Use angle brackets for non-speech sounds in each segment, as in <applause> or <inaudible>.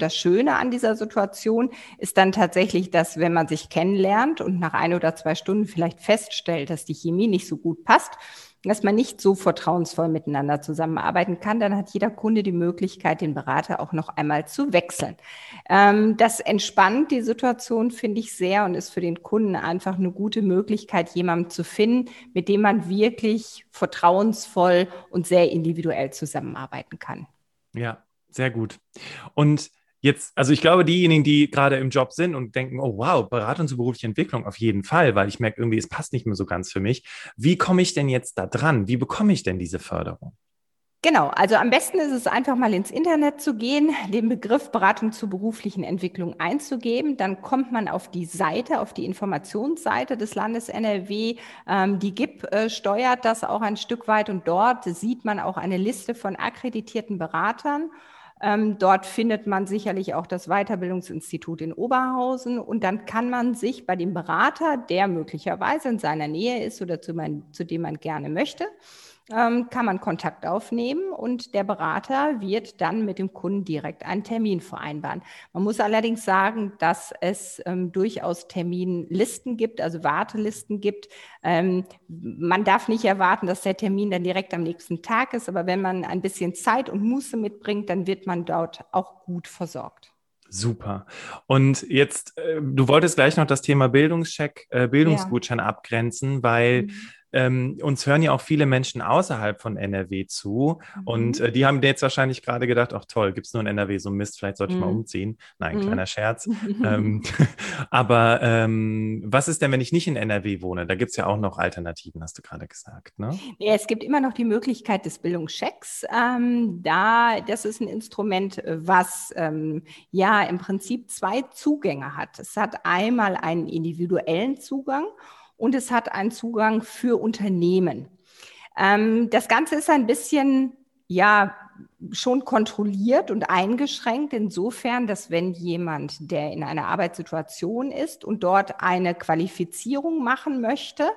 Das Schöne an dieser Situation ist dann tatsächlich, dass wenn man sich kennenlernt und nach ein oder zwei Stunden vielleicht feststellt, dass die Chemie nicht so gut passt, dass man nicht so vertrauensvoll miteinander zusammenarbeiten kann, dann hat jeder Kunde die Möglichkeit, den Berater auch noch einmal zu wechseln. Ähm, das entspannt die Situation, finde ich sehr, und ist für den Kunden einfach eine gute Möglichkeit, jemanden zu finden, mit dem man wirklich vertrauensvoll und sehr individuell zusammenarbeiten kann. Ja, sehr gut. Und Jetzt, also ich glaube, diejenigen, die gerade im Job sind und denken, oh wow, Beratung zur beruflichen Entwicklung auf jeden Fall, weil ich merke irgendwie, es passt nicht mehr so ganz für mich. Wie komme ich denn jetzt da dran? Wie bekomme ich denn diese Förderung? Genau, also am besten ist es einfach mal ins Internet zu gehen, den Begriff Beratung zur beruflichen Entwicklung einzugeben. Dann kommt man auf die Seite, auf die Informationsseite des Landes NRW. Ähm, die GIP äh, steuert das auch ein Stück weit und dort sieht man auch eine Liste von akkreditierten Beratern. Ähm, dort findet man sicherlich auch das Weiterbildungsinstitut in Oberhausen. Und dann kann man sich bei dem Berater, der möglicherweise in seiner Nähe ist oder zu, mein, zu dem man gerne möchte, ähm, kann man Kontakt aufnehmen und der Berater wird dann mit dem Kunden direkt einen Termin vereinbaren. Man muss allerdings sagen, dass es ähm, durchaus Terminlisten gibt, also Wartelisten gibt. Ähm, man darf nicht erwarten, dass der Termin dann direkt am nächsten Tag ist, aber wenn man ein bisschen Zeit und Muße mitbringt, dann wird man dort auch gut versorgt. Super. Und jetzt, äh, du wolltest gleich noch das Thema Bildungscheck, äh, Bildungsgutschein ja. abgrenzen, weil mhm ähm, uns hören ja auch viele Menschen außerhalb von NRW zu. Mhm. Und äh, die haben jetzt wahrscheinlich gerade gedacht, ach toll, gibt es nur in NRW so Mist, vielleicht sollte ich mal mhm. umziehen. Nein, mhm. kleiner Scherz. <laughs> ähm, <laughs> aber ähm, was ist denn, wenn ich nicht in NRW wohne? Da gibt es ja auch noch Alternativen, hast du gerade gesagt. Ne? Ja, es gibt immer noch die Möglichkeit des Bildungschecks. Ähm, da, das ist ein Instrument, was ähm, ja im Prinzip zwei Zugänge hat. Es hat einmal einen individuellen Zugang und es hat einen Zugang für Unternehmen. Ähm, das Ganze ist ein bisschen, ja, schon kontrolliert und eingeschränkt insofern, dass wenn jemand, der in einer Arbeitssituation ist und dort eine Qualifizierung machen möchte,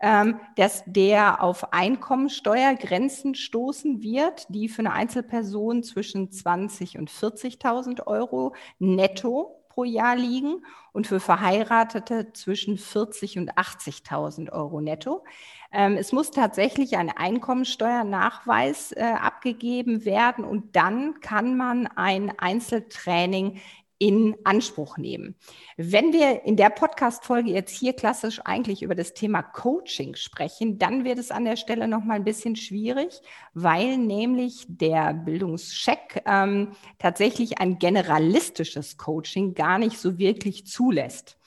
ähm, dass der auf Einkommensteuergrenzen stoßen wird, die für eine Einzelperson zwischen 20 und 40.000 Euro netto pro Jahr liegen und für Verheiratete zwischen 40 und 80.000 Euro netto. Ähm, es muss tatsächlich ein Einkommensteuernachweis äh, abgegeben werden und dann kann man ein Einzeltraining in Anspruch nehmen. Wenn wir in der Podcast-Folge jetzt hier klassisch eigentlich über das Thema Coaching sprechen, dann wird es an der Stelle noch mal ein bisschen schwierig, weil nämlich der Bildungscheck ähm, tatsächlich ein generalistisches Coaching gar nicht so wirklich zulässt.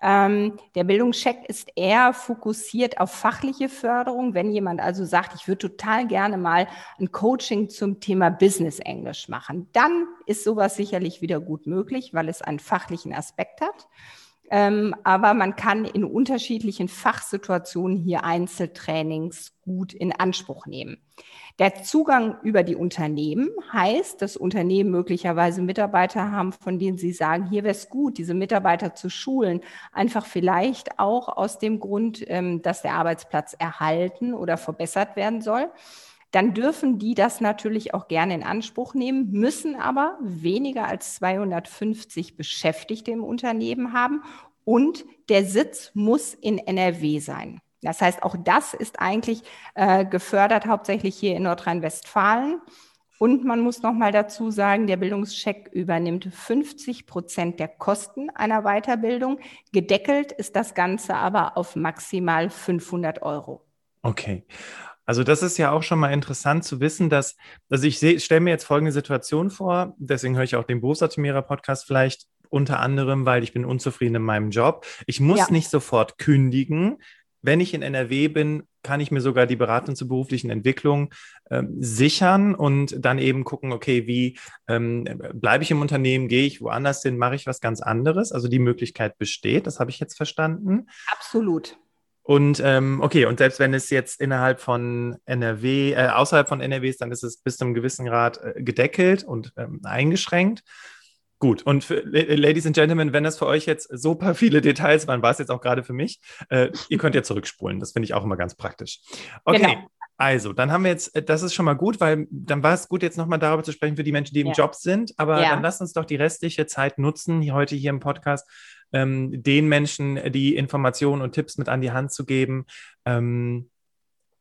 Ähm, der Bildungscheck ist eher fokussiert auf fachliche Förderung. Wenn jemand also sagt, ich würde total gerne mal ein Coaching zum Thema Business Englisch machen, dann ist sowas sicherlich wieder gut möglich, weil es einen fachlichen Aspekt hat. Ähm, aber man kann in unterschiedlichen Fachsituationen hier Einzeltrainings gut in Anspruch nehmen. Der Zugang über die Unternehmen heißt, dass Unternehmen möglicherweise Mitarbeiter haben, von denen sie sagen, hier wäre es gut, diese Mitarbeiter zu schulen, einfach vielleicht auch aus dem Grund, ähm, dass der Arbeitsplatz erhalten oder verbessert werden soll dann dürfen die das natürlich auch gerne in Anspruch nehmen, müssen aber weniger als 250 Beschäftigte im Unternehmen haben und der Sitz muss in NRW sein. Das heißt, auch das ist eigentlich äh, gefördert hauptsächlich hier in Nordrhein-Westfalen. Und man muss noch mal dazu sagen, der Bildungscheck übernimmt 50 Prozent der Kosten einer Weiterbildung. Gedeckelt ist das Ganze aber auf maximal 500 Euro. Okay. Also das ist ja auch schon mal interessant zu wissen, dass, also ich stelle mir jetzt folgende Situation vor, deswegen höre ich auch den Berufsoptimierer Podcast vielleicht unter anderem, weil ich bin unzufrieden in meinem Job. Ich muss ja. nicht sofort kündigen. Wenn ich in NRW bin, kann ich mir sogar die Beratung zur beruflichen Entwicklung ähm, sichern und dann eben gucken, okay, wie ähm, bleibe ich im Unternehmen, gehe ich woanders hin, mache ich was ganz anderes. Also die Möglichkeit besteht, das habe ich jetzt verstanden. Absolut. Und ähm, okay, und selbst wenn es jetzt innerhalb von NRW, äh, außerhalb von NRW ist, dann ist es bis zu einem gewissen Grad äh, gedeckelt und ähm, eingeschränkt. Gut, und für, Ladies and Gentlemen, wenn das für euch jetzt super viele Details waren, war es jetzt auch gerade für mich, äh, ihr könnt ja zurückspulen. Das finde ich auch immer ganz praktisch. Okay. Genau. Also, dann haben wir jetzt, äh, das ist schon mal gut, weil dann war es gut, jetzt nochmal darüber zu sprechen für die Menschen, die im ja. Job sind. Aber ja. dann lass uns doch die restliche Zeit nutzen, heute hier im Podcast, ähm, den Menschen die Informationen und Tipps mit an die Hand zu geben, ähm,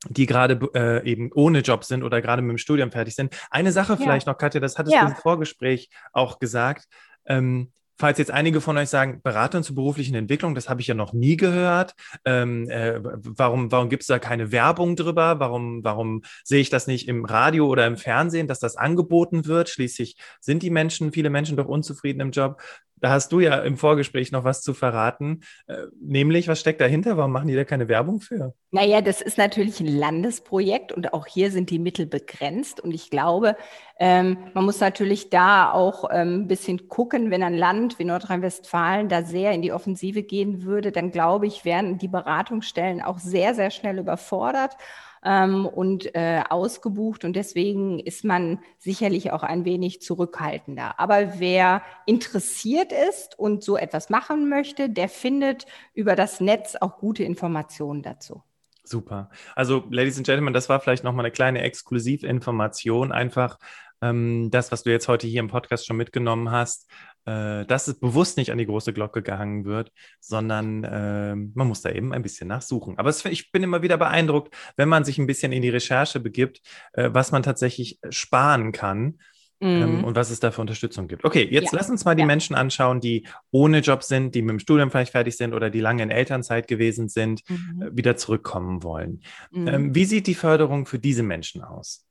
die gerade äh, eben ohne Job sind oder gerade mit dem Studium fertig sind. Eine Sache ja. vielleicht noch, Katja, das hattest ja. du im Vorgespräch auch gesagt. Ähm, falls jetzt einige von euch sagen, Beratung zur beruflichen Entwicklung, das habe ich ja noch nie gehört. Ähm, äh, warum warum gibt es da keine Werbung drüber? Warum, warum sehe ich das nicht im Radio oder im Fernsehen, dass das angeboten wird? Schließlich sind die Menschen, viele Menschen doch unzufrieden im Job. Da hast du ja im Vorgespräch noch was zu verraten. Äh, nämlich, was steckt dahinter? Warum machen die da keine Werbung für? Naja, das ist natürlich ein Landesprojekt und auch hier sind die Mittel begrenzt. Und ich glaube, ähm, man muss natürlich da auch ähm, ein bisschen gucken, wenn ein Land wie Nordrhein-Westfalen da sehr in die Offensive gehen würde, dann glaube ich, wären die Beratungsstellen auch sehr, sehr schnell überfordert ähm, und äh, ausgebucht. Und deswegen ist man sicherlich auch ein wenig zurückhaltender. Aber wer interessiert ist und so etwas machen möchte, der findet über das Netz auch gute Informationen dazu. Super. Also, Ladies and Gentlemen, das war vielleicht nochmal eine kleine Exklusivinformation, einfach ähm, das, was du jetzt heute hier im Podcast schon mitgenommen hast, äh, dass es bewusst nicht an die große Glocke gehangen wird, sondern äh, man muss da eben ein bisschen nachsuchen. Aber es, ich bin immer wieder beeindruckt, wenn man sich ein bisschen in die Recherche begibt, äh, was man tatsächlich sparen kann. Ähm, mhm. und was es da für Unterstützung gibt. Okay, jetzt ja. lass uns mal die ja. Menschen anschauen, die ohne Job sind, die mit dem Studium vielleicht fertig sind oder die lange in Elternzeit gewesen sind, mhm. Äh, wieder zurückkommen wollen. Mhm. Ähm, wie sieht die Förderung für diese Menschen aus?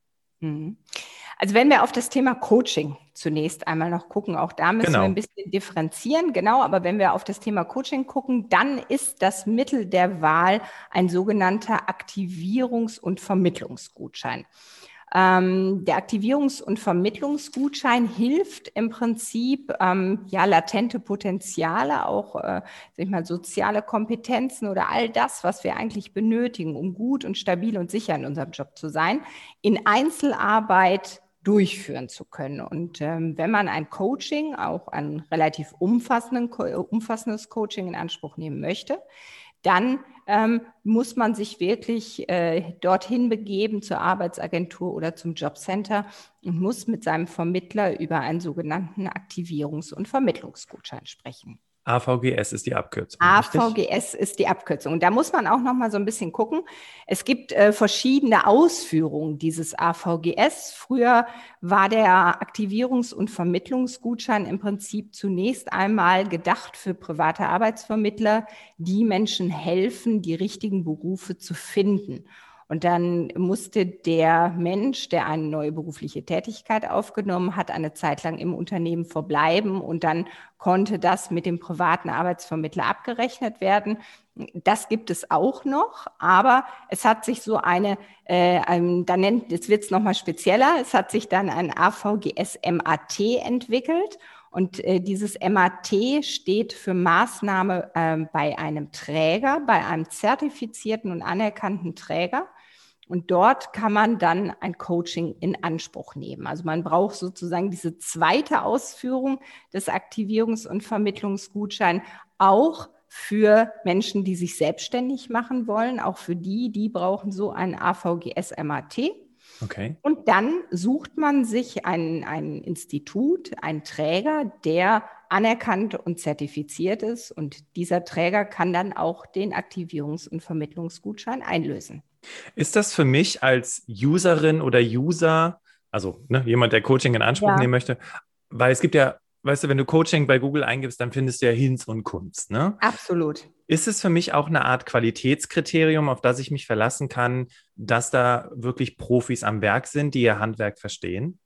Also wenn wir auf das Thema Coaching zunächst einmal noch gucken, auch da müssen genau. wir ein bisschen differenzieren, genau, aber wenn wir auf das Thema Coaching gucken, dann ist das Mittel der Wahl ein sogenannter Aktivierungs- und Vermittlungsgutschein. Ähm, der Aktivierungs- und Vermittlungsgutschein hilft im Prinzip, ähm, ja, latente Potenziale, auch äh, sag ich mal, soziale Kompetenzen oder all das, was wir eigentlich benötigen, um gut und stabil und sicher in unserem Job zu sein, in Einzelarbeit durchführen zu können. Und ähm, wenn man ein Coaching, auch ein relativ umfassendes Coaching in Anspruch nehmen möchte, dann ähm, muss man sich wirklich äh, dorthin begeben zur Arbeitsagentur oder zum Jobcenter und muss mit seinem Vermittler über einen sogenannten Aktivierungs- und Vermittlungsgutschein sprechen. AVGS ist die Abkürzung. AVGS richtig? ist die Abkürzung. Da muss man auch noch mal so ein bisschen gucken. Es gibt äh, verschiedene Ausführungen dieses AVGS. Früher war der Aktivierungs- und Vermittlungsgutschein im Prinzip zunächst einmal gedacht für private Arbeitsvermittler, die Menschen helfen, die richtigen Berufe zu finden. Und dann musste der Mensch, der eine neue berufliche Tätigkeit aufgenommen hat, eine Zeit lang im Unternehmen verbleiben und dann konnte das mit dem privaten Arbeitsvermittler abgerechnet werden. Das gibt es auch noch, aber es hat sich so eine, äh, ein, da nennt, jetzt wird es nochmal spezieller, es hat sich dann ein AVGS MAT entwickelt. Und äh, dieses MAT steht für Maßnahme äh, bei einem Träger, bei einem zertifizierten und anerkannten Träger. Und dort kann man dann ein Coaching in Anspruch nehmen. Also man braucht sozusagen diese zweite Ausführung des Aktivierungs- und Vermittlungsgutscheins auch für Menschen, die sich selbstständig machen wollen. Auch für die, die brauchen so ein AVGS-MAT. Okay. Und dann sucht man sich ein, ein Institut, einen Träger, der anerkannt und zertifiziert ist. Und dieser Träger kann dann auch den Aktivierungs- und Vermittlungsgutschein einlösen. Ist das für mich als Userin oder User, also ne, jemand, der Coaching in Anspruch ja. nehmen möchte, weil es gibt ja, weißt du, wenn du Coaching bei Google eingibst, dann findest du ja Hinz und Kunst, ne? Absolut. Ist es für mich auch eine Art Qualitätskriterium, auf das ich mich verlassen kann, dass da wirklich Profis am Werk sind, die ihr Handwerk verstehen?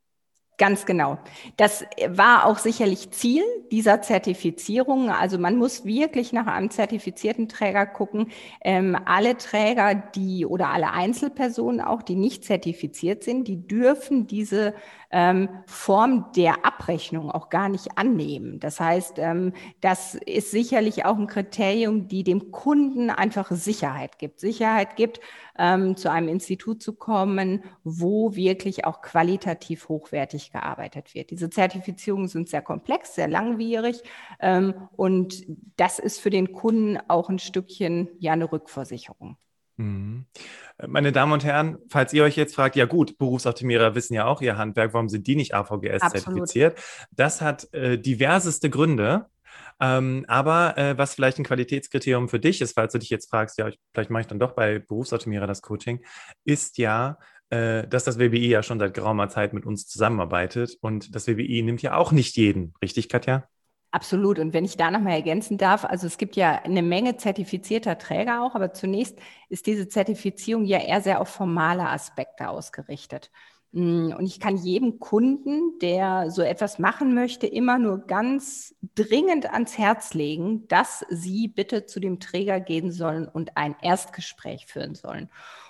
Ganz genau. Das war auch sicherlich Ziel dieser Zertifizierung. Also man muss wirklich nach einem zertifizierten Träger gucken. Ähm, alle Träger, die oder alle Einzelpersonen auch, die nicht zertifiziert sind, die dürfen diese ähm, Form der Abrechnung auch gar nicht annehmen. Das heißt, ähm, das ist sicherlich auch ein Kriterium, die dem Kunden einfach Sicherheit gibt. Sicherheit gibt, ähm, zu einem Institut zu kommen, wo wirklich auch qualitativ hochwertig gearbeitet wird. Diese Zertifizierungen sind sehr komplex, sehr langwierig ähm, und das ist für den Kunden auch ein Stückchen ja eine Rückversicherung. Mhm. Meine Damen und Herren, falls ihr euch jetzt fragt, ja gut, Berufsoptimierer wissen ja auch ihr Handwerk, warum sind die nicht AVGS Absolut. zertifiziert? Das hat äh, diverseste Gründe. Ähm, aber äh, was vielleicht ein Qualitätskriterium für dich ist, falls du dich jetzt fragst, ja, vielleicht mache ich dann doch bei Berufsoptimierer das Coaching, ist ja, äh, dass das WBI ja schon seit geraumer Zeit mit uns zusammenarbeitet. Und das WBI nimmt ja auch nicht jeden, richtig, Katja? Absolut. Und wenn ich da nochmal ergänzen darf, also es gibt ja eine Menge zertifizierter Träger auch, aber zunächst ist diese Zertifizierung ja eher sehr auf formale Aspekte ausgerichtet. Mm, und ich kann jedem Kunden, der so etwas machen möchte, immer nur ganz dringend ans Herz legen, dass sie bitte zu dem Träger gehen sollen und ein Erstgespräch führen sollen.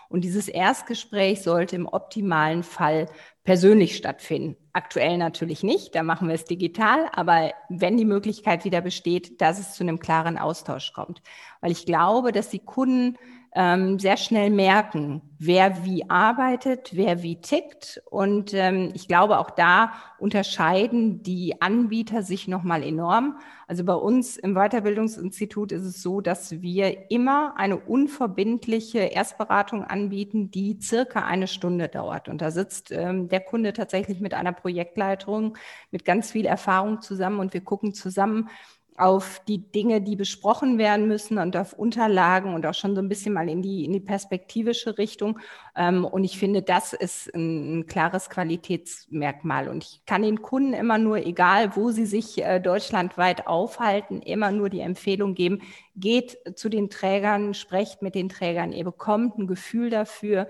Und dieses Erstgespräch sollte im optimalen Fall persönlich stattfinden. Aktuell natürlich nicht, da machen wir es digital, aber wenn die Möglichkeit wieder besteht, dass es zu einem klaren Austausch kommt. Weil ich glaube, dass die Kunden ähm, sehr schnell merken, wer wie arbeitet, wer wie tickt. Und ähm, ich glaube, auch da unterscheiden die Anbieter sich nochmal enorm. Also bei uns im Weiterbildungsinstitut ist es so, dass wir immer eine unverbindliche Erstberatung anbieten, die circa eine Stunde dauert. Und da sitzt ähm, der Kunde tatsächlich mit einer Projektleitung, mit ganz viel Erfahrung zusammen und wir gucken zusammen, auf die Dinge, die besprochen werden müssen und auf Unterlagen und auch schon so ein bisschen mal in die, in die perspektivische Richtung. Ähm, und ich finde, das ist ein, klares Qualitätsmerkmal. Und ich kann den Kunden immer nur, egal wo sie sich äh, deutschlandweit aufhalten, immer nur die Empfehlung geben, geht zu den Trägern, sprecht mit den Trägern, ihr bekommt ein Gefühl dafür,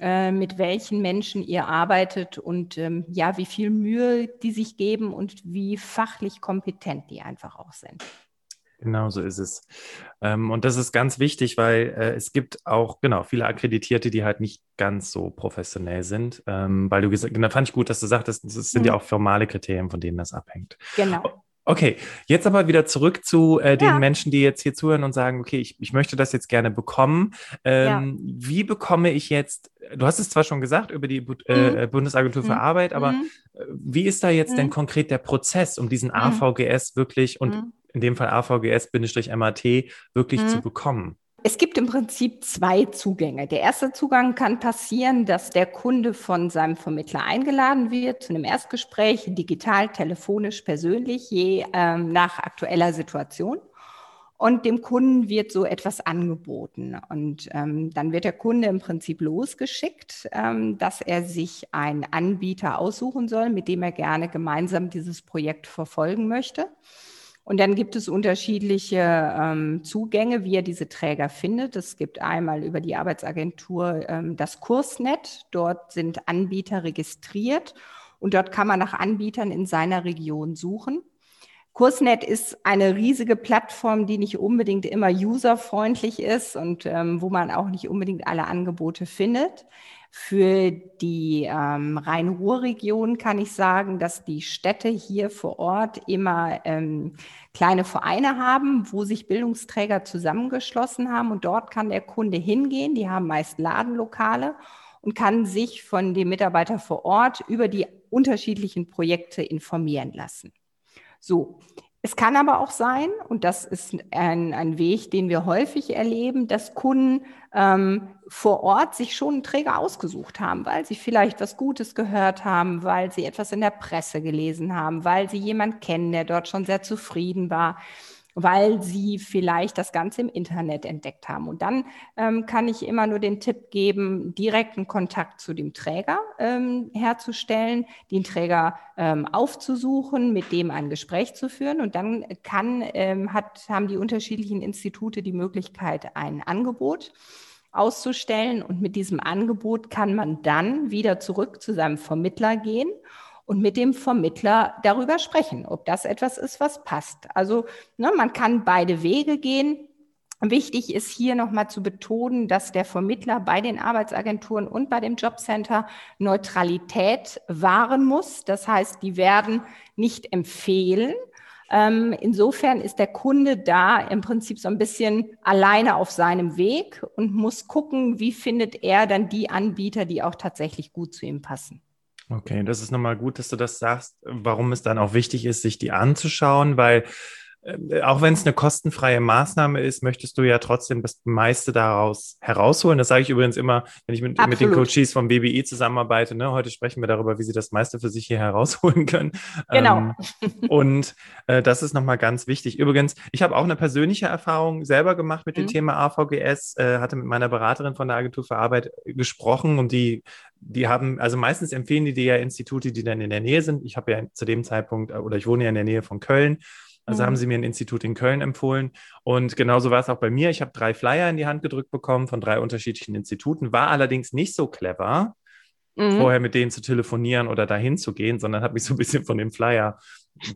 äh, mit welchen Menschen ihr arbeitet und ähm, ja, wie viel Mühe die sich geben und wie fachlich kompetent die einfach auch sind. Genau so ist es. Ähm, und das ist ganz wichtig, weil äh, es gibt auch, genau, viele Akkreditierte, die halt nicht ganz so professionell sind. Ähm, weil du gesagt, da fand ich gut, dass du sagtest, das sind mhm. ja auch formale Kriterien, von denen das abhängt. Genau. Okay, jetzt aber wieder zurück zu äh, den ja. Menschen, die jetzt hier zuhören und sagen, okay, ich, ich möchte das jetzt gerne bekommen. Ähm, ja. Wie bekomme ich jetzt, du hast es zwar schon gesagt über die äh, mhm. äh, Bundesagentur für mhm. Arbeit, aber mhm. Wie ist da jetzt mhm. denn konkret der Prozess, um diesen mhm. AVGS wirklich und mhm. in dem Fall AVGS-MAT wirklich zu bekommen? Es gibt im Prinzip zwei Zugänge. Der erste Zugang kann passieren, dass der Kunde von seinem Vermittler eingeladen wird zu einem Erstgespräch, digital, telefonisch, persönlich, je ähm, nach aktueller Situation. Und dem Kunden wird so etwas angeboten. Und ähm, dann wird der Kunde im Prinzip losgeschickt, ähm, dass er sich einen Anbieter aussuchen soll, mit dem er gerne gemeinsam dieses Projekt verfolgen möchte. Und dann gibt es unterschiedliche ähm, Zugänge, wie er diese Träger findet. Es gibt einmal über die Arbeitsagentur ähm, das Kursnet. Dort sind Anbieter registriert und dort kann man nach Anbietern in seiner Region suchen. Kursnet ist eine riesige Plattform, die nicht unbedingt immer userfreundlich ist und ähm, wo man auch nicht unbedingt alle Angebote findet. Für die ähm, Rhein-Ruhr-Region kann ich sagen, dass die Städte hier vor Ort immer ähm, kleine Vereine haben, wo sich Bildungsträger zusammengeschlossen haben und dort kann der Kunde hingehen. Die haben meist Ladenlokale und kann sich von dem Mitarbeiter vor Ort über die unterschiedlichen Projekte informieren lassen. So, es kann aber auch sein, und das ist ein, ein Weg, den wir häufig erleben, dass Kunden ähm, vor Ort sich schon einen Träger ausgesucht haben, weil sie vielleicht was Gutes gehört haben, weil sie etwas in der Presse gelesen haben, weil sie jemanden kennen, der dort schon sehr zufrieden war weil sie vielleicht das Ganze im Internet entdeckt haben. Und dann ähm, kann ich immer nur den Tipp geben, direkten Kontakt zu dem Träger ähm, herzustellen, den Träger ähm, aufzusuchen, mit dem ein Gespräch zu führen. Und dann kann, ähm, hat, haben die unterschiedlichen Institute die Möglichkeit, ein Angebot auszustellen. Und mit diesem Angebot kann man dann wieder zurück zu seinem Vermittler gehen und mit dem Vermittler darüber sprechen, ob das etwas ist, was passt. Also ne, man kann beide Wege gehen. Wichtig ist hier nochmal zu betonen, dass der Vermittler bei den Arbeitsagenturen und bei dem Jobcenter Neutralität wahren muss. Das heißt, die werden nicht empfehlen. Ähm, insofern ist der Kunde da im Prinzip so ein bisschen alleine auf seinem Weg und muss gucken, wie findet er dann die Anbieter, die auch tatsächlich gut zu ihm passen. Okay, das ist nochmal gut, dass du das sagst, warum es dann auch wichtig ist, sich die anzuschauen, weil auch wenn es eine kostenfreie Maßnahme ist, möchtest du ja trotzdem das meiste daraus herausholen. Das sage ich übrigens immer, wenn ich mit, mit den Coaches vom BBI zusammenarbeite. Ne? Heute sprechen wir darüber, wie sie das meiste für sich hier herausholen können. Genau. Ähm, und äh, das ist nochmal ganz wichtig. Übrigens, ich habe auch eine persönliche Erfahrung selber gemacht mit mhm. dem Thema AVGS, äh, hatte mit meiner Beraterin von der Agentur für Arbeit gesprochen und die die haben, also meistens empfehlen die dir ja Institute, die dann in der Nähe sind. Ich habe ja zu dem Zeitpunkt, oder ich wohne ja in der Nähe von Köln also mhm. haben sie mir ein Institut in Köln empfohlen. Und genauso war es auch bei mir. Ich habe drei Flyer in die Hand gedrückt bekommen von drei unterschiedlichen Instituten, war allerdings nicht so clever, mhm. vorher mit denen zu telefonieren oder dahin zu gehen, sondern habe mich so ein bisschen von dem Flyer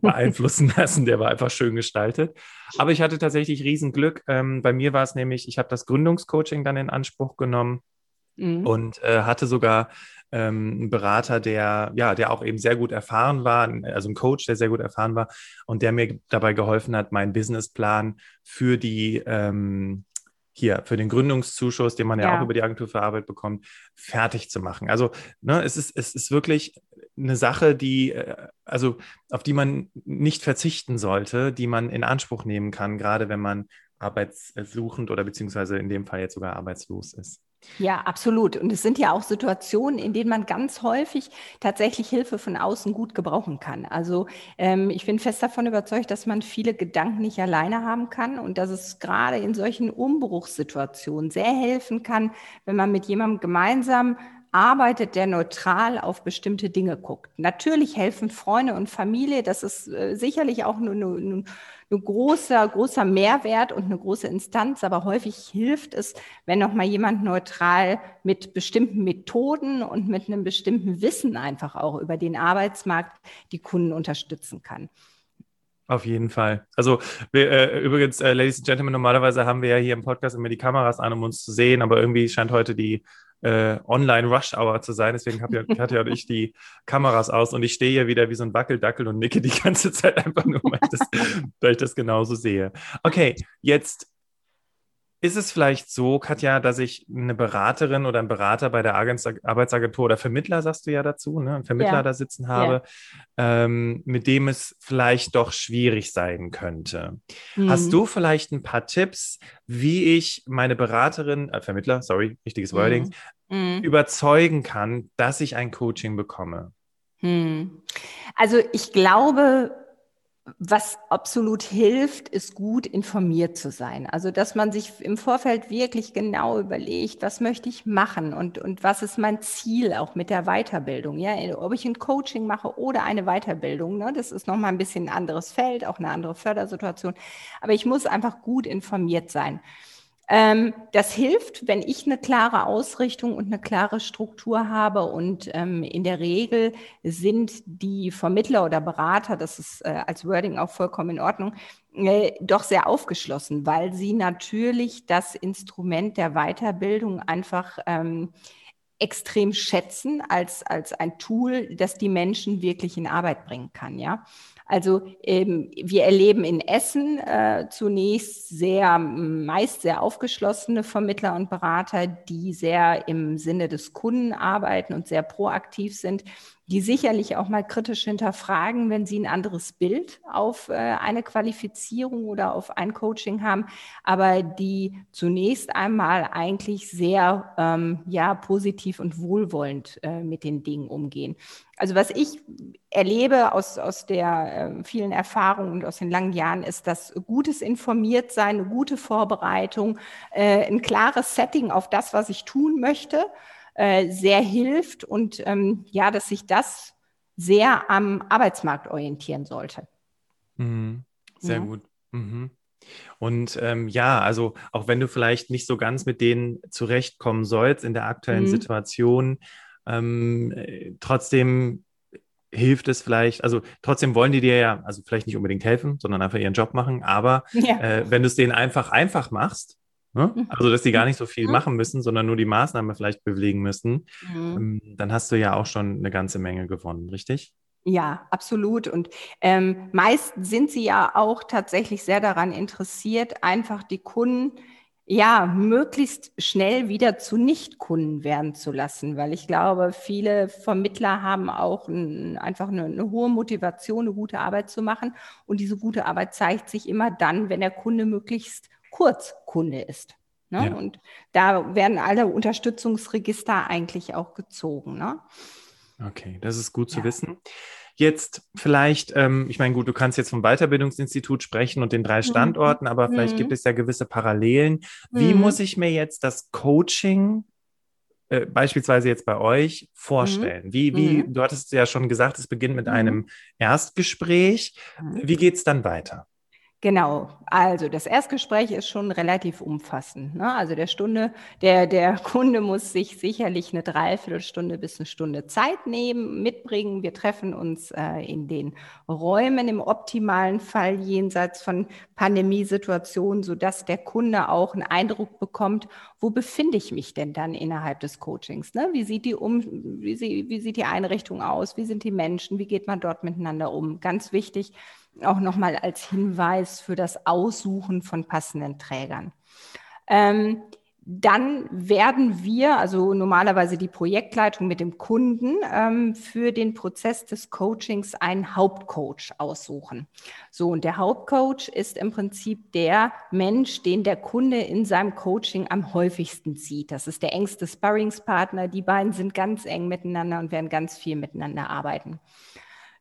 beeinflussen <laughs> lassen. Der war einfach schön gestaltet. Aber ich hatte tatsächlich Riesenglück. Ähm, bei mir war es nämlich, ich habe das Gründungscoaching dann in Anspruch genommen. Mhm. Und äh, hatte sogar ähm, ein Berater, der ja, der auch eben sehr gut erfahren war, also ein Coach, der sehr gut erfahren war und der mir dabei geholfen hat, meinen Businessplan für die ähm, hier für den Gründungszuschuss, den man ja, ja, auch über die Agentur für Arbeit bekommt, fertig zu machen. Also ne, es ist es ist wirklich eine Sache, die äh, also auf die man nicht verzichten sollte, die man in Anspruch nehmen kann, gerade wenn man arbeitssuchend oder beziehungsweise in dem Fall jetzt sogar arbeitslos ist. Ja, absolut. Und es sind ja auch Situationen, in denen man ganz häufig tatsächlich Hilfe von außen gut gebrauchen kann. Also ähm, ich bin fest davon überzeugt, dass man viele Gedanken nicht alleine haben kann und dass es gerade in solchen Umbruchssituationen sehr helfen kann, wenn man mit jemandem gemeinsam arbeitet, der neutral auf bestimmte Dinge guckt. Natürlich helfen Freunde und Familie, das ist äh, sicherlich auch nur, ein großer, großer Mehrwert und eine große Instanz, aber häufig hilft es, wenn noch mal jemand neutral mit bestimmten Methoden und mit einem bestimmten Wissen einfach auch über den Arbeitsmarkt die Kunden unterstützen kann. Auf jeden Fall. Also wir, äh, übrigens, äh, Ladies and Gentlemen, normalerweise haben wir ja hier im Podcast immer die Kameras an, um uns zu sehen, aber irgendwie scheint heute die äh, Online-Rush-Hour zu sein. Deswegen hab ja, <laughs> hatte ja ich die Kameras aus und ich stehe hier wieder wie so ein Wackeldackel und nicke die ganze Zeit einfach nur, weil ich das, <laughs> weil ich das genauso sehe. Okay, jetzt ist es vielleicht so, Katja, dass ich eine Beraterin oder einen Berater bei der Arbeitsagentur oder Vermittler, sagst du ja dazu, ne? einen Vermittler ja. da sitzen habe, ja. ähm, mit dem es vielleicht doch schwierig sein könnte. Mhm. Hast du vielleicht ein paar Tipps, wie ich meine Beraterin, äh, Vermittler, sorry, wichtiges Wording, mhm. Mhm. überzeugen kann, dass ich ein Coaching bekomme? Mhm. Also ich glaube, was absolut hilft, ist gut informiert zu sein. Also, dass man sich im Vorfeld wirklich genau überlegt, was möchte ich machen und, und was ist mein Ziel auch mit der Weiterbildung. Ja, ob ich ein Coaching mache oder eine Weiterbildung, ne, das ist nochmal ein bisschen ein anderes Feld, auch eine andere Fördersituation. Aber ich muss einfach gut informiert sein. Ähm, das hilft, wenn ich eine klare Ausrichtung und eine klare Struktur habe. Und ähm, in der Regel sind die Vermittler oder Berater, das ist äh, als Wording auch vollkommen in Ordnung, äh, doch sehr aufgeschlossen, weil sie natürlich das Instrument der Weiterbildung einfach ähm, extrem schätzen als, als ein Tool, das die Menschen wirklich in Arbeit bringen kann, ja. Also ähm, wir erleben in Essen äh, zunächst sehr, meist sehr aufgeschlossene Vermittler und Berater, die sehr im Sinne des Kunden arbeiten und sehr proaktiv sind die sicherlich auch mal kritisch hinterfragen, wenn sie ein anderes Bild auf äh, eine Qualifizierung oder auf ein Coaching haben, aber die zunächst einmal eigentlich sehr ähm, ja, positiv und wohlwollend äh, mit den Dingen umgehen. Also was ich erlebe aus, aus der äh, vielen Erfahrung und aus den langen Jahren ist, dass gutes Informiertsein, eine gute Vorbereitung, äh, ein klares Setting auf das, was ich tun möchte, äh, sehr hilft und ähm, ja, dass sich das sehr am Arbeitsmarkt orientieren sollte. Mhm. Sehr ja. gut. Mhm. Und ähm, ja, also auch wenn du vielleicht nicht so ganz mit denen zurechtkommen sollst in der aktuellen mhm. Situation, ähm, äh, trotzdem hilft es vielleicht, also trotzdem wollen die dir ja, also vielleicht nicht unbedingt helfen, sondern einfach ihren Job machen, aber ja. äh, wenn du es denen einfach einfach machst, Ne? Mhm. Also, dass die gar nicht so viel mhm. machen müssen, sondern nur die Maßnahme vielleicht bewegen müssen, mhm. Ähm, dann hast du ja auch schon eine ganze Menge gewonnen, richtig? Ja, absolut. Und ähm, meist sind sie ja auch tatsächlich sehr daran interessiert, einfach die Kunden ja, möglichst schnell wieder zu Nichtkunden werden zu lassen, weil ich glaube, viele Vermittler haben auch ein, einfach eine, eine, hohe Motivation, eine gute Arbeit zu machen. Und diese gute Arbeit zeigt sich immer dann, wenn der Kunde möglichst kurz Kunde ist. Ne? Ja. Und da werden alle Unterstützungsregister eigentlich auch gezogen. Ne? Okay, das ist gut zu ja. wissen. Jetzt vielleicht, ähm, ich meine, gut, du kannst jetzt vom Weiterbildungsinstitut sprechen und den drei mhm. Standorten, aber vielleicht mhm. gibt es ja gewisse Parallelen. Wie mhm. muss ich mir jetzt das Coaching äh, beispielsweise jetzt bei euch vorstellen? Mhm. Wie, wie, mhm. du hattest ja schon gesagt, es beginnt mit einem Erstgespräch. Wie geht es dann weiter? Genau, also das Erstgespräch ist schon relativ umfassend. Ne? Also der Stunde, der, der <laughs> Kunde muss sich sicherlich eine Dreiviertelstunde bis eine Stunde Zeit nehmen, mitbringen. Wir treffen uns äh, in den Räumen im optimalen Fall jenseits von Pandemiesituationen, sodass der Kunde auch einen Eindruck bekommt, wo befinde ich mich denn dann innerhalb des Coachings? Ne? Wie, sieht die um, wie, sie, wie sieht die Einrichtung aus? Wie sind die Menschen? Wie geht man dort miteinander um? Ganz wichtig auch nochmal als Hinweis für das Aussuchen von passenden Trägern. Ähm, dann werden wir, also normalerweise die Projektleitung mit dem Kunden, ähm, für den Prozess des Coachings einen Hauptcoach aussuchen. So, und der Hauptcoach ist im Prinzip der Mensch, den der Kunde in seinem Coaching am häufigsten sieht. Das ist der engste Sparringspartner. Die beiden sind ganz eng miteinander und werden ganz viel miteinander arbeiten.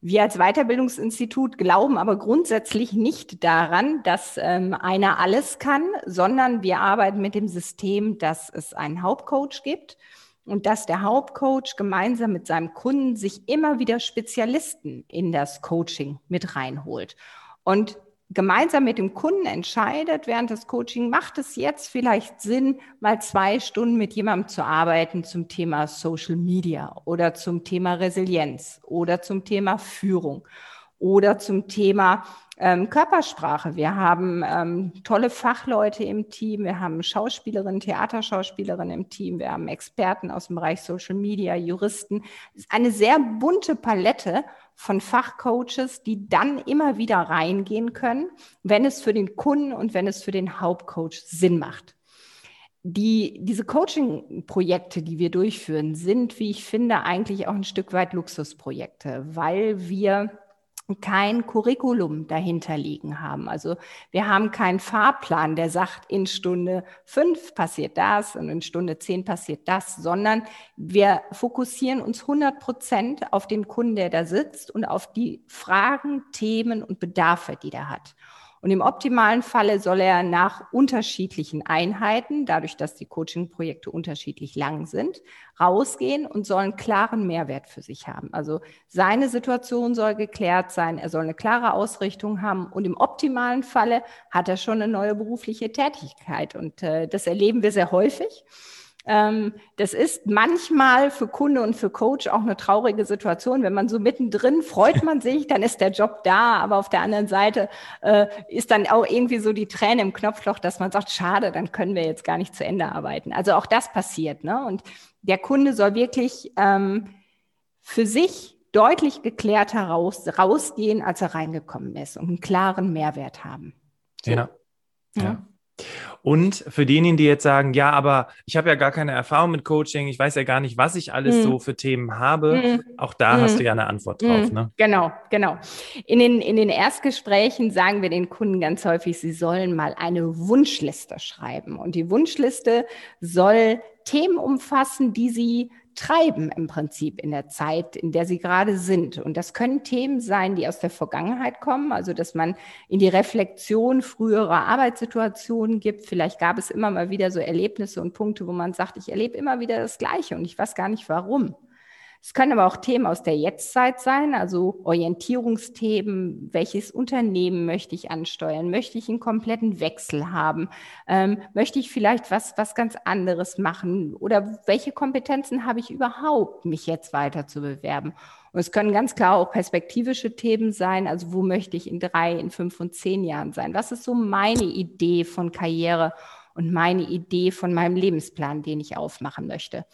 Wir als Weiterbildungsinstitut glauben aber grundsätzlich nicht daran, dass ähm, einer alles kann, sondern wir arbeiten mit dem System, dass es einen Hauptcoach gibt und dass der Hauptcoach gemeinsam mit seinem Kunden sich immer wieder Spezialisten in das Coaching mit reinholt. Und gemeinsam mit dem Kunden entscheidet während des Coaching, macht es jetzt vielleicht Sinn, mal zwei Stunden mit jemandem zu arbeiten zum Thema Social Media oder zum Thema Resilienz oder zum Thema Führung oder zum Thema ähm, Körpersprache. Wir haben ähm, tolle Fachleute im Team, wir haben Schauspielerinnen, Theaterschauspielerinnen im Team, wir haben Experten aus dem Bereich Social Media, Juristen. Es ist eine sehr bunte Palette von Fachcoaches, die dann immer wieder reingehen können, wenn es für den Kunden und wenn es für den Hauptcoach Sinn macht. Die, diese Coaching-Projekte, die wir durchführen, sind, wie ich finde, eigentlich auch ein Stück weit Luxusprojekte, weil wir kein Curriculum dahinter liegen haben. Also wir haben keinen Fahrplan, der sagt, in Stunde fünf passiert das und in Stunde zehn passiert das, sondern wir fokussieren uns 100 Prozent auf den Kunden, der da sitzt und auf die Fragen, Themen und Bedarfe, die der hat. Und im optimalen Falle soll er nach unterschiedlichen Einheiten, dadurch, dass die Coaching-Projekte unterschiedlich lang sind, rausgehen und soll einen klaren Mehrwert für sich haben. Also seine Situation soll geklärt sein, er soll eine klare Ausrichtung haben und im optimalen Falle hat er schon eine neue berufliche Tätigkeit. Und äh, das erleben wir sehr häufig. Ähm, das ist manchmal für Kunde und für Coach auch eine traurige Situation. Wenn man so mittendrin freut man <laughs> sich, dann ist der Job da, aber auf der anderen Seite äh, ist dann auch irgendwie so die Träne im Knopfloch, dass man sagt, schade, dann können wir jetzt gar nicht zu Ende arbeiten. Also auch das passiert. Ne? Und der Kunde soll wirklich ähm, für sich deutlich geklärt heraus, rausgehen, als er reingekommen ist und einen klaren Mehrwert haben. So. Ja. ja. ja. Und für diejenigen, die jetzt sagen, ja, aber ich habe ja gar keine Erfahrung mit Coaching, ich weiß ja gar nicht, was ich alles hm. so für Themen habe, hm. auch da hm. hast du ja eine Antwort drauf. Ne? Genau, genau. In den, in den Erstgesprächen sagen wir den Kunden ganz häufig, sie sollen mal eine Wunschliste schreiben. Und die Wunschliste soll Themen umfassen, die sie treiben im Prinzip in der Zeit, in der sie gerade sind. Und das können Themen sein, die aus der Vergangenheit kommen, also dass man in die Reflexion früherer Arbeitssituationen gibt. Vielleicht gab es immer mal wieder so Erlebnisse und Punkte, wo man sagt, ich erlebe immer wieder das Gleiche und ich weiß gar nicht warum. Es können aber auch Themen aus der Jetztzeit sein, also Orientierungsthemen. Welches Unternehmen möchte ich ansteuern? Möchte ich einen kompletten Wechsel haben? Ähm, möchte ich vielleicht was, was ganz anderes machen? Oder welche Kompetenzen habe ich überhaupt, mich jetzt weiter zu bewerben? Und es können ganz klar auch perspektivische Themen sein. Also wo möchte ich in drei, in fünf und zehn Jahren sein? Was ist so meine Idee von Karriere und meine Idee von meinem Lebensplan, den ich aufmachen möchte?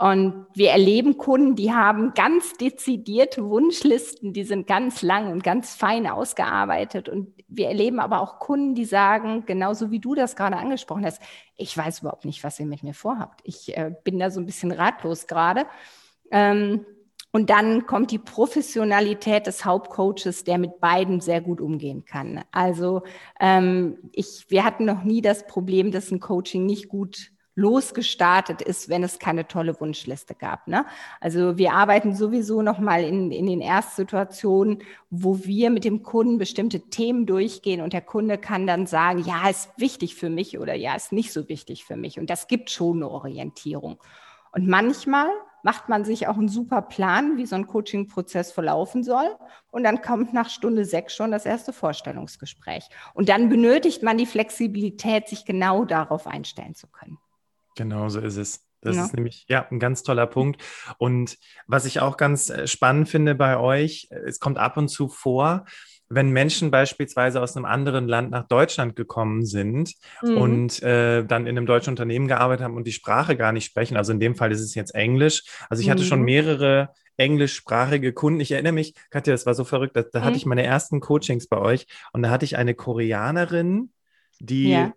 Und wir erleben Kunden, die haben ganz dezidierte Wunschlisten, die sind ganz lang und ganz fein ausgearbeitet. Und wir erleben aber auch Kunden, die sagen, genauso wie du das gerade angesprochen hast, ich weiß überhaupt nicht, was ihr mit mir vorhabt. Ich äh, bin da so ein bisschen ratlos gerade. Ähm, und dann kommt die Professionalität des Hauptcoaches, der mit beiden sehr gut umgehen kann. Also ähm, ich, wir hatten noch nie das Problem, dass ein Coaching nicht gut losgestartet ist, wenn es keine tolle Wunschliste gab. Ne? Also wir arbeiten sowieso nochmal in, in den Erstsituationen, wo wir mit dem Kunden bestimmte Themen durchgehen und der Kunde kann dann sagen, ja, ist wichtig für mich oder ja, ist nicht so wichtig für mich. Und das gibt schon eine Orientierung. Und manchmal macht man sich auch einen super Plan, wie so ein Coaching-Prozess verlaufen soll. Und dann kommt nach Stunde sechs schon das erste Vorstellungsgespräch. Und dann benötigt man die Flexibilität, sich genau darauf einstellen zu können. Genau so ist es. Das ja. ist nämlich ja ein ganz toller Punkt. Und was ich auch ganz äh, spannend finde bei euch, es kommt ab und zu vor, wenn Menschen beispielsweise aus einem anderen Land nach Deutschland gekommen sind mhm. und äh, dann in einem deutschen Unternehmen gearbeitet haben und die Sprache gar nicht sprechen, also in dem Fall ist es jetzt Englisch. Also ich mhm. hatte schon mhm. mehrere englischsprachige Kunden. Ich erinnere mich, Katja, das war so verrückt, da, da mhm. hatte ich meine ersten Coachings bei euch und da hatte ich eine Koreanerin, die ja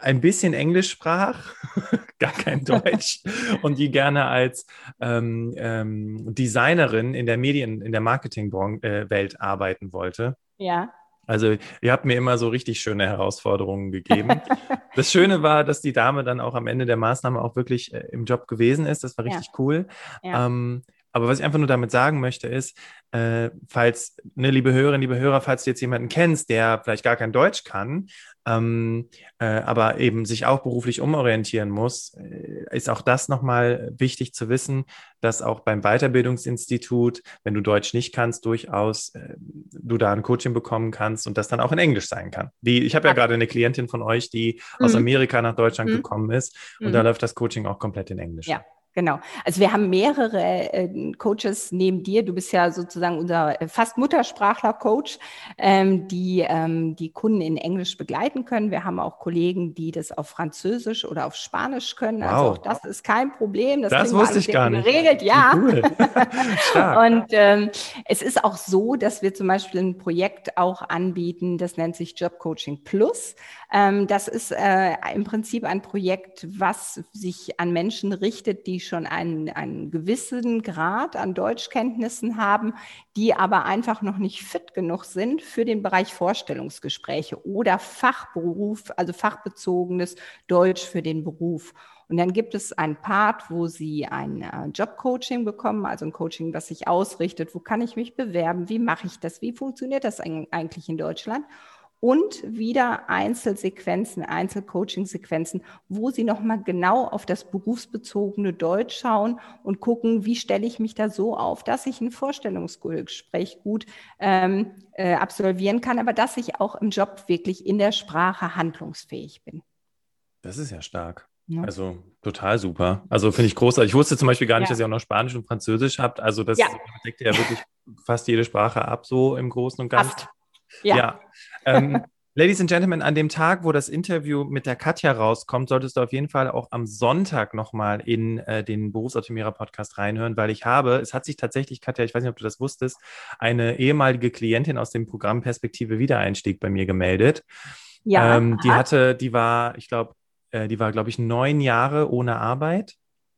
ein bisschen Englisch sprach, <laughs> gar kein <laughs> Deutsch, und die gerne als ähm, ähm, Designerin in der Medien-, in der Marketingwelt äh, arbeiten wollte. Ja. Also ihr habt mir immer so richtig schöne Herausforderungen gegeben. <laughs> das Schöne war, dass die Dame dann auch am Ende der Maßnahme auch wirklich äh, im Job gewesen ist. Das war richtig ja. cool. Ja. Ähm, aber was ich einfach nur damit sagen möchte, ist, äh, falls, ne, liebe Hörerinnen, liebe Hörer, falls du jetzt jemanden kennst, der vielleicht gar kein Deutsch kann, ähm, äh, aber eben sich auch beruflich umorientieren muss, äh, ist auch das nochmal wichtig zu wissen, dass auch beim Weiterbildungsinstitut, wenn du Deutsch nicht kannst, durchaus äh, du da ein Coaching bekommen kannst und das dann auch in Englisch sein kann. Die, ich habe ja gerade eine Klientin von euch, die mhm. aus Amerika nach Deutschland mhm. gekommen ist und mhm. da läuft das Coaching auch komplett in Englisch. Ja, Genau. Also wir haben mehrere äh, Coaches neben dir. Du bist ja sozusagen unser äh, fast Muttersprachler-Coach, ähm, die ähm, die Kunden in Englisch begleiten können. Wir haben auch Kollegen, die das auf Französisch oder auf Spanisch können. Also wow. Also auch das ist kein Problem. Das, das wusste ich gar nicht. Geregelt, ja. Cool. <laughs> Und ähm, es ist auch so, dass wir zum Beispiel ein Projekt auch anbieten, das nennt sich Job Coaching Plus. Ähm, das ist äh, im Prinzip ein Projekt, was sich an Menschen richtet, die schon einen, einen gewissen Grad an Deutschkenntnissen haben, die aber einfach noch nicht fit genug sind für den Bereich Vorstellungsgespräche oder Fachberuf, also fachbezogenes Deutsch für den Beruf. Und dann gibt es einen Part, wo Sie ein äh, Jobcoaching bekommen, also ein Coaching, das sich ausrichtet, wo kann ich mich bewerben, wie mache ich das, wie funktioniert das eigentlich in Deutschland und wieder Einzelsequenzen, Einzelcoaching-Sequenzen, wo Sie nochmal genau auf das berufsbezogene Deutsch schauen und gucken, wie stelle ich mich da so auf, dass ich ein Vorstellungsgespräch gut ähm, äh, absolvieren kann, aber dass ich auch im Job wirklich in der Sprache handlungsfähig bin. Das ist ja stark. Ja. Also total super. Also finde ich großartig. Ich wusste zum Beispiel gar nicht, ja. dass ihr auch noch Spanisch und Französisch habt. Also das ja. deckt ja wirklich fast jede Sprache ab, so im Großen und Ganzen. Fast. Ja. ja. Ähm, <laughs> Ladies and Gentlemen, an dem Tag, wo das Interview mit der Katja rauskommt, solltest du auf jeden Fall auch am Sonntag nochmal in äh, den Berufsoptimierer Podcast reinhören, weil ich habe, es hat sich tatsächlich, Katja, ich weiß nicht, ob du das wusstest, eine ehemalige Klientin aus dem Programm Perspektive Wiedereinstieg bei mir gemeldet. Ja. Ähm, die hatte, die war, ich glaube, äh, die war, glaube ich, neun Jahre ohne Arbeit.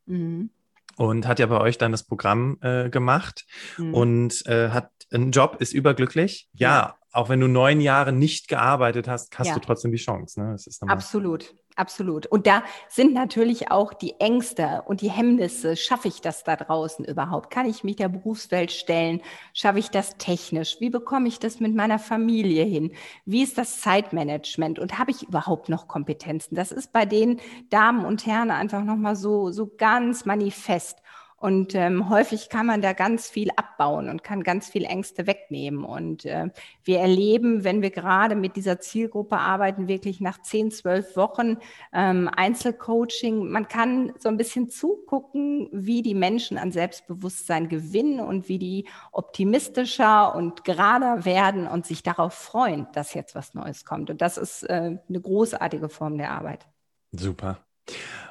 Mhm und hat ja bei euch dann das Programm äh, gemacht mhm. und äh, hat einen Job, ist überglücklich. Ja, auch wenn du neun Jahre nicht gearbeitet hast, hast ja. du trotzdem die Chance. Ne? absolut, absolut. Und da sind natürlich auch die Ängste und die Hemmnisse. Schaffe ich das da draußen überhaupt? Kann ich mich der Berufswelt stellen? Schaffe ich das technisch? Wie bekomme ich das mit meiner Familie hin? Wie ist das Zeitmanagement? Und habe ich überhaupt noch Kompetenzen? Das ist bei den Damen und Herren einfach nochmal so, so ganz manifest. Und ähm, häufig kann man da ganz viel abbauen und kann ganz viel Ängste wegnehmen. Und äh, wir erleben, wenn wir gerade mit dieser Zielgruppe arbeiten, wirklich nach zehn, zwölf Wochen ähm, Einzelcoaching, man kann so ein bisschen zugucken, wie die Menschen an Selbstbewusstsein gewinnen und wie die optimistischer und gerader werden und sich darauf freuen, dass jetzt was Neues kommt. Und das ist äh, eine großartige Form der Arbeit. Super.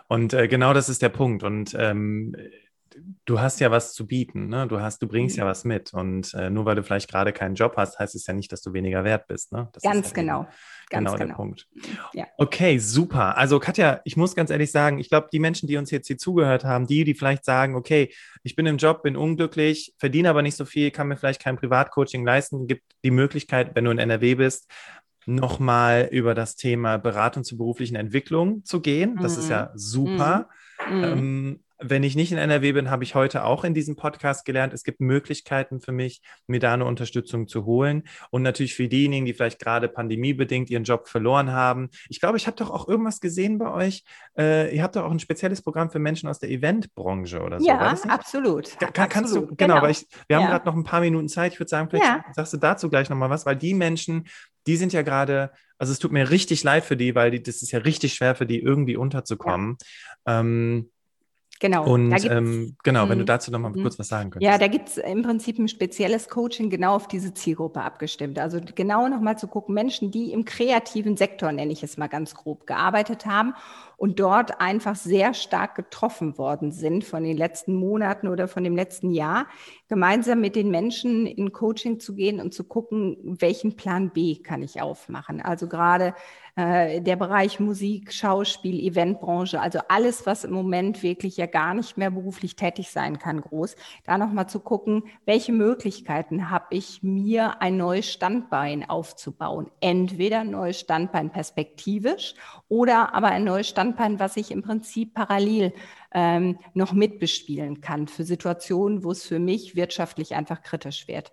Und äh, genau das ist der Punkt. Und ähm, du hast ja was zu bieten, ne? Du hast, du bringst mhm. ja was mit. Und äh, nur weil du vielleicht gerade keinen Job hast, heißt es ja nicht, dass du weniger wert bist. Ne? Das Ganz ja genau. Ganz genau, genau, der Punkt. Ja. Okay, super. Also Katja, ich muss ganz ehrlich sagen, ich glaube, die Menschen, die uns jetzt hier zugehört haben, die, die vielleicht sagen, okay, ich bin im Job, bin unglücklich, verdiene aber nicht so viel, kann mir vielleicht kein Privatcoaching leisten, gibt die Möglichkeit, wenn du in NRW bist, nochmal über das Thema Beratung zur beruflichen Entwicklung zu gehen. Das mhm. ist ja super. Mhm. Ähm, wenn ich nicht in NRW bin, habe ich heute auch in diesem Podcast gelernt, es gibt Möglichkeiten für mich, mir da eine Unterstützung zu holen. Und natürlich für diejenigen, die vielleicht gerade pandemiebedingt ihren Job verloren haben. Ich glaube, ich habe doch auch irgendwas gesehen bei euch. Äh, ihr habt doch auch ein spezielles Programm für Menschen aus der Eventbranche oder so. Ja, absolut. Kann, absolut. Kannst du, genau, genau. weil ich, wir haben ja. gerade noch ein paar Minuten Zeit. Ich würde sagen, vielleicht ja. sagst du dazu gleich nochmal was, weil die Menschen, die sind ja gerade, also es tut mir richtig leid für die, weil die, das ist ja richtig schwer für die, irgendwie unterzukommen. Ja. Ähm, Genau. Und ähm, genau, wenn du mhm. dazu noch mal mhm. kurz was sagen könntest. Ja, da gibt es im Prinzip ein spezielles Coaching genau auf diese Zielgruppe abgestimmt. Also genau noch mal zu gucken, Menschen, die im kreativen Sektor, nenne ich es mal ganz grob, gearbeitet haben und dort einfach sehr stark getroffen worden sind von den letzten Monaten oder von dem letzten Jahr, gemeinsam mit den Menschen in Coaching zu gehen und zu gucken, welchen Plan B kann ich aufmachen. Also gerade äh, der Bereich Musik, Schauspiel, Eventbranche, also alles, was im Moment wirklich ja gar nicht mehr beruflich tätig sein kann, groß, da nochmal zu gucken, welche Möglichkeiten habe ich, mir ein neues Standbein aufzubauen. Entweder ein neues Standbein perspektivisch oder aber ein neues Standbein, was ich im Prinzip parallel ähm, noch mitbespielen kann für Situationen, wo es für mich wirtschaftlich einfach kritisch wird.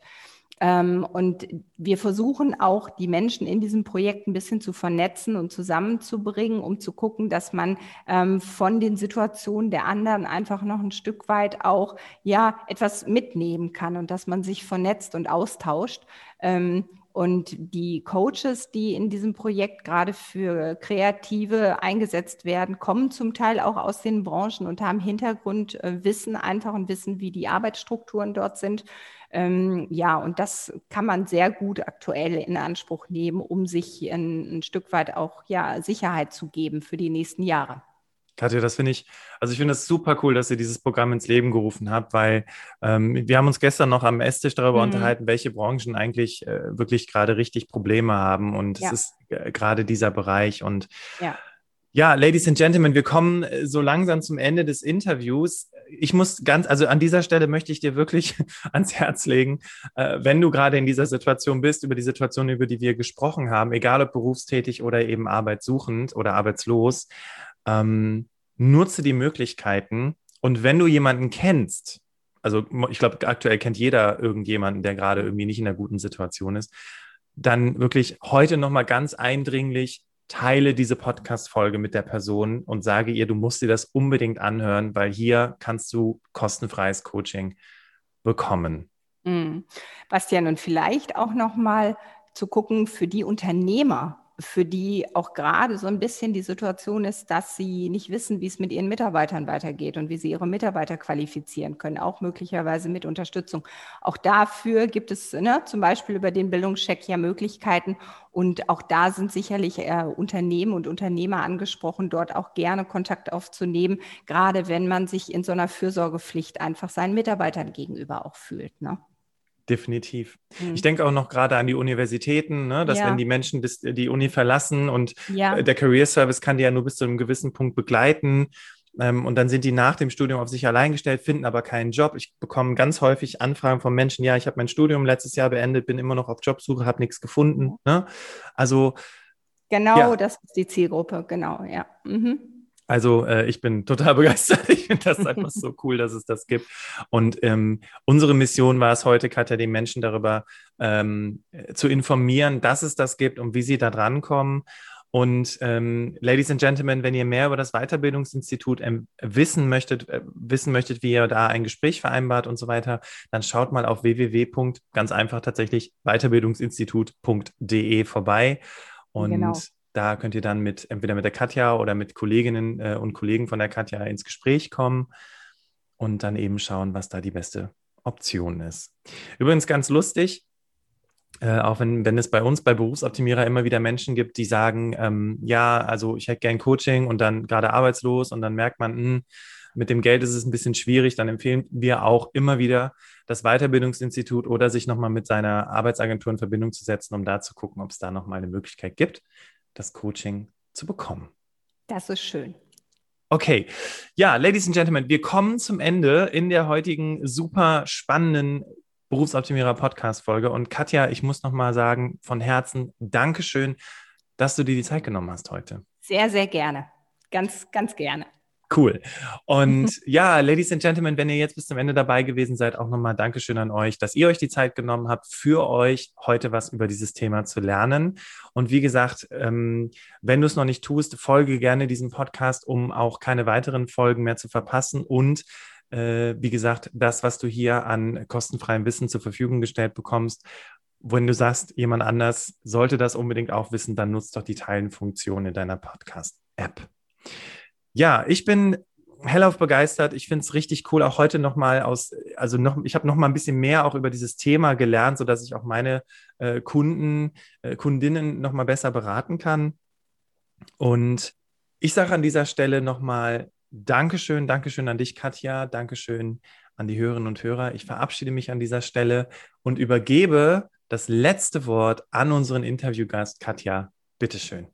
Ähm, und wir versuchen auch, die Menschen in diesem Projekt ein bisschen zu vernetzen und zusammenzubringen, um zu gucken, dass man ähm, von den Situationen der anderen einfach noch ein Stück weit auch ja etwas mitnehmen kann und dass man sich vernetzt und austauscht. Ähm, und die Coaches, die in diesem Projekt gerade für Kreative eingesetzt werden, kommen zum Teil auch aus den Branchen und haben Hintergrundwissen einfach und wissen, wie die Arbeitsstrukturen dort sind. Ähm, ja, und das kann man sehr gut aktuell in Anspruch nehmen, um sich ein, ein Stück weit auch ja, Sicherheit zu geben für die nächsten Jahre. Katja, das finde ich, also ich finde es super cool, dass ihr dieses Programm ins Leben gerufen habt, weil ähm, wir haben uns gestern noch am Esstisch darüber mhm. unterhalten, welche Branchen eigentlich äh, wirklich gerade richtig Probleme haben und ja. es ist äh, gerade dieser Bereich und ja. Ja, Ladies and Gentlemen, wir kommen äh, so langsam zum Ende des Interviews. Ich muss ganz, also an dieser Stelle möchte ich dir wirklich <laughs> ans Herz legen, äh, wenn du gerade in dieser Situation bist, über die Situation, über die wir gesprochen haben, egal ob berufstätig oder eben arbeitssuchend oder arbeitslos, ähm, nutze die Möglichkeiten und wenn du jemanden kennst, also ich glaube, aktuell kennt jeder irgendjemanden, der gerade irgendwie nicht in einer guten Situation ist, dann wirklich heute nochmal ganz eindringlich teile diese Podcast-Folge mit der Person und sage ihr, du musst dir das unbedingt anhören, weil hier kannst du kostenfreies Coaching bekommen. Mhm. Bastian, und vielleicht auch nochmal zu gucken für die Unternehmer, für die auch gerade so ein bisschen die Situation ist, dass sie nicht wissen, wie es mit ihren Mitarbeitern weitergeht und wie sie ihre Mitarbeiter qualifizieren können, auch möglicherweise mit Unterstützung. Auch dafür gibt es ne, zum Beispiel über den Bildungscheck ja Möglichkeiten und auch da sind sicherlich äh, Unternehmen und Unternehmer angesprochen, dort auch gerne Kontakt aufzunehmen, gerade wenn man sich in so einer Fürsorgepflicht einfach seinen Mitarbeitern gegenüber auch fühlt. Ne? Definitiv. Mhm. Ich denke auch noch gerade an die Universitäten, ne, dass ja. wenn die Menschen das, die Uni verlassen und ja. Äh, der Career Service kann die ja nur bis zu einem gewissen Punkt begleiten. Ähm, und dann sind die nach dem Studium auf sich allein gestellt, finden aber keinen Job. Ich bekomme ganz häufig Anfragen von Menschen, ja, ich habe mein Studium letztes Jahr beendet, bin immer noch auf Jobsuche, habe nichts gefunden. Ne? Also Genau, ja. das ist die Zielgruppe, genau, ja. Mhm. Also äh, ich bin total <laughs> begeistert. Ich finde das einfach so <laughs> cool, dass es das gibt. Und ähm, unsere Mission war es heute, Katja, den Menschen darüber ähm, zu informieren, dass es das gibt und wie sie da drankommen. Und ähm, Ladies and Gentlemen, wenn ihr mehr über das Weiterbildungsinstitut ähm, wissen möchtet, äh, wissen möchtet, wie ihr da ein Gespräch vereinbart und so weiter, dann schaut mal auf www. ganz einfach tatsächlich weiterbildungsinstitut.de vorbei. Und genau da könnt ihr dann mit entweder mit der Katja oder mit Kolleginnen äh, und Kollegen von der Katja ins Gespräch kommen und dann eben schauen, was da die beste Option ist. Übrigens ganz lustig, äh, auch wenn, wenn es bei uns bei Berufsoptimierer immer wieder Menschen gibt, die sagen, ähm, ja, also ich hätte gern Coaching und dann gerade arbeitslos und dann merkt man, mh, hm, mit dem Geld ist es ein bisschen schwierig, dann empfehlen wir auch immer wieder das Weiterbildungsinstitut oder sich nochmal mit seiner Arbeitsagentur in Verbindung zu setzen, um da zu gucken, ob es da nochmal eine Möglichkeit gibt, das Coaching zu bekommen. Das ist schön. Okay, ja, Ladies and Gentlemen, wir kommen zum Ende in der heutigen super spannenden Berufsoptimierer Podcast Folge. Und Katja, ich muss nochmal sagen, von Herzen Dankeschön, dass du dir die Zeit genommen hast heute. Sehr, sehr gerne. Ganz, ganz gerne. Cool. Und ja, Ladies and Gentlemen, wenn ihr jetzt bis zum Ende dabei gewesen seid, auch nochmal Dankeschön an euch, dass ihr euch die Zeit genommen habt, für euch heute was über dieses Thema zu lernen. Und wie gesagt, ähm, wenn du es noch nicht tust, folge gerne diesem Podcast, um auch keine weiteren Folgen mehr zu verpassen. Und äh, wie gesagt, das, was du hier an kostenfreiem Wissen zur Verfügung gestellt bekommst, wenn du sagst, jemand anders sollte das unbedingt auch wissen, dann nutzt doch die Teilen-Funktion in deiner Podcast-App. Ja, ich bin hellauf begeistert. Ich finde es richtig cool, auch heute nochmal aus, also noch, ich habe nochmal ein bisschen mehr auch über dieses Thema gelernt, sodass ich auch meine äh, Kunden, äh, Kundinnen nochmal besser beraten kann. Und ich sage an dieser Stelle nochmal Dankeschön, Dankeschön an dich, Katja, Dankeschön an die Hörerinnen und Hörer. Ich verabschiede mich an dieser Stelle und übergebe das letzte Wort an unseren Interviewgast, Katja. Bitteschön.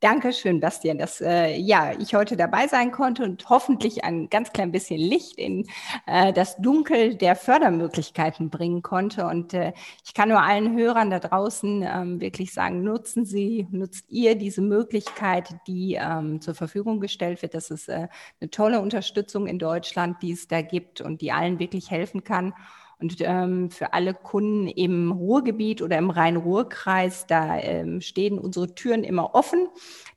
Dankeschön, Bastian, dass äh, ja, ich heute dabei sein konnte und hoffentlich ein ganz klein bisschen Licht in äh, das Dunkel der Fördermöglichkeiten bringen konnte. Und äh, ich kann nur allen Hörern da draußen ähm, wirklich sagen, nutzen Sie, nutzt ihr diese Möglichkeit, die ähm, zur Verfügung gestellt wird. Das ist äh, eine tolle Unterstützung in Deutschland, die es da gibt und die allen wirklich helfen kann. Und ähm, für alle Kunden im Ruhrgebiet oder im Rhein-Ruhr-Kreis, da ähm, stehen unsere Türen immer offen.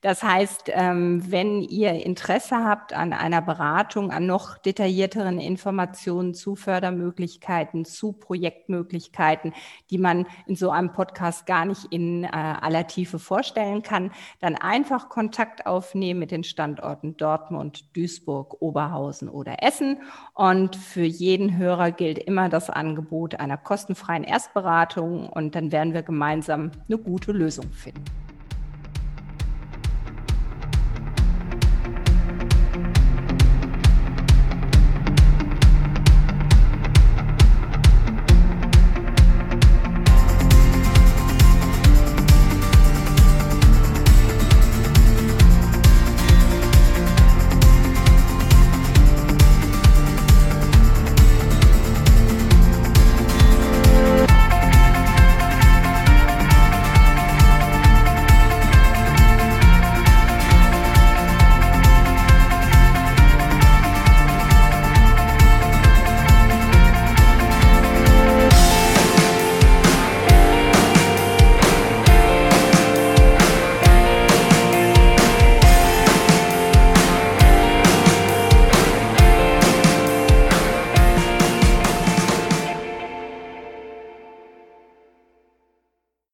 Das heißt, ähm, wenn ihr Interesse habt an einer Beratung, an noch detaillierteren Informationen zu Fördermöglichkeiten, zu Projektmöglichkeiten, die man in so einem Podcast gar nicht in äh, aller Tiefe vorstellen kann, dann einfach Kontakt aufnehmen mit den Standorten Dortmund, Duisburg, Oberhausen oder Essen. Und für jeden Hörer gilt immer das Angebot einer kostenfreien Erstberatung und dann werden wir gemeinsam eine gute Lösung finden.